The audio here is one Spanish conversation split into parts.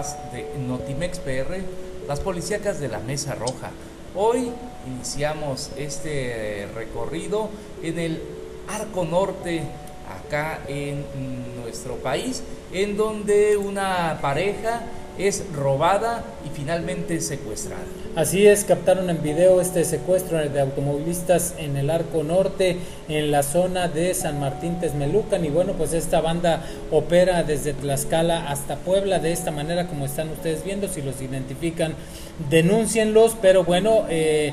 de Notimex PR, las policíacas de la Mesa Roja. Hoy iniciamos este recorrido en el Arco Norte, acá en nuestro país, en donde una pareja es robada y finalmente secuestrada. Así es, captaron en video este secuestro de automovilistas en el Arco Norte, en la zona de San Martín Texmelucan. Y bueno, pues esta banda opera desde Tlaxcala hasta Puebla de esta manera, como están ustedes viendo. Si los identifican, denúncienlos. Pero bueno, eh,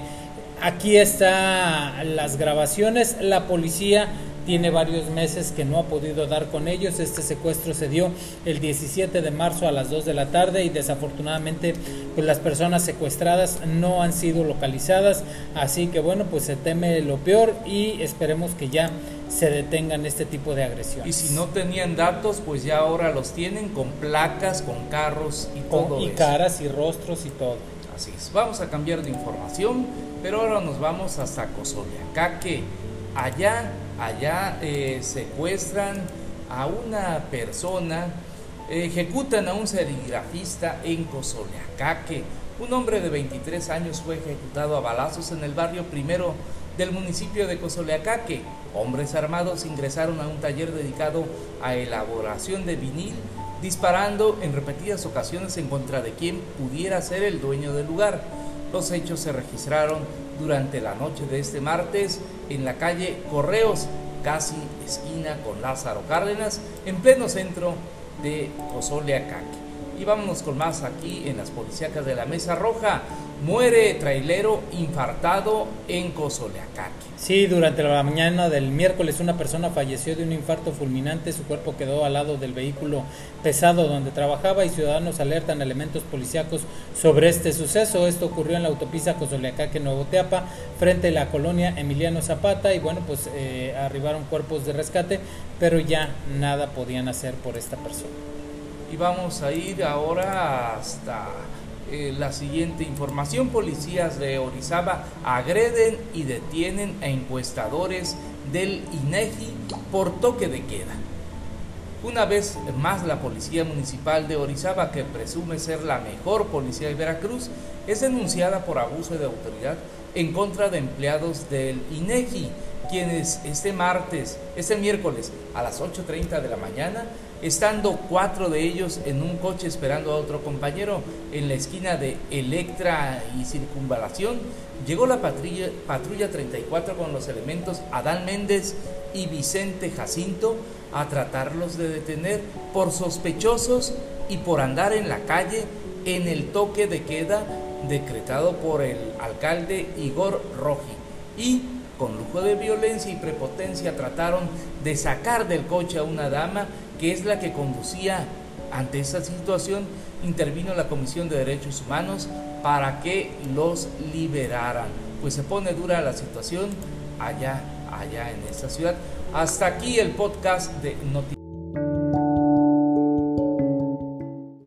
aquí están las grabaciones. La policía tiene varios meses que no ha podido dar con ellos. Este secuestro se dio el 17 de marzo a las 2 de la tarde y desafortunadamente pues las personas secuestradas no han sido localizadas. Así que bueno, pues se teme lo peor y esperemos que ya se detengan este tipo de agresiones. Y si no tenían datos, pues ya ahora los tienen con placas, con carros y todo. y caras y rostros y todo. Así es. Vamos a cambiar de información, pero ahora nos vamos hasta Cozoleacaque. Allá allá eh, secuestran a una persona, ejecutan a un serigrafista en Cozoleacaque. Un hombre de 23 años fue ejecutado a balazos en el barrio primero del municipio de Cozoleacaque. Hombres armados ingresaron a un taller dedicado a elaboración de vinil, disparando en repetidas ocasiones en contra de quien pudiera ser el dueño del lugar. Los hechos se registraron durante la noche de este martes en la calle Correos, casi esquina con Lázaro Cárdenas, en pleno centro de Cozoleacaque. Y vámonos con más aquí en las policíacas de la Mesa Roja. Muere trailero infartado en Cozoleacaque. Sí, durante la mañana del miércoles una persona falleció de un infarto fulminante. Su cuerpo quedó al lado del vehículo pesado donde trabajaba y ciudadanos alertan elementos policíacos sobre este suceso. Esto ocurrió en la autopista Cozoleacaque Nuevo Teapa, frente a la colonia Emiliano Zapata. Y bueno, pues eh, arribaron cuerpos de rescate, pero ya nada podían hacer por esta persona. Y vamos a ir ahora hasta eh, la siguiente información. Policías de Orizaba agreden y detienen a encuestadores del INEGI por toque de queda. Una vez más, la Policía Municipal de Orizaba, que presume ser la mejor policía de Veracruz, es denunciada por abuso de autoridad en contra de empleados del INEGI, quienes este martes, este miércoles a las 8.30 de la mañana estando cuatro de ellos en un coche esperando a otro compañero en la esquina de Electra y Circunvalación, llegó la patrulla, patrulla 34 con los elementos Adán Méndez y Vicente Jacinto a tratarlos de detener por sospechosos y por andar en la calle en el toque de queda decretado por el alcalde Igor Roji. Y con lujo de violencia y prepotencia trataron de sacar del coche a una dama que es la que conducía ante esa situación, intervino la Comisión de Derechos Humanos para que los liberaran. Pues se pone dura la situación allá, allá en esta ciudad. Hasta aquí el podcast de Noticias.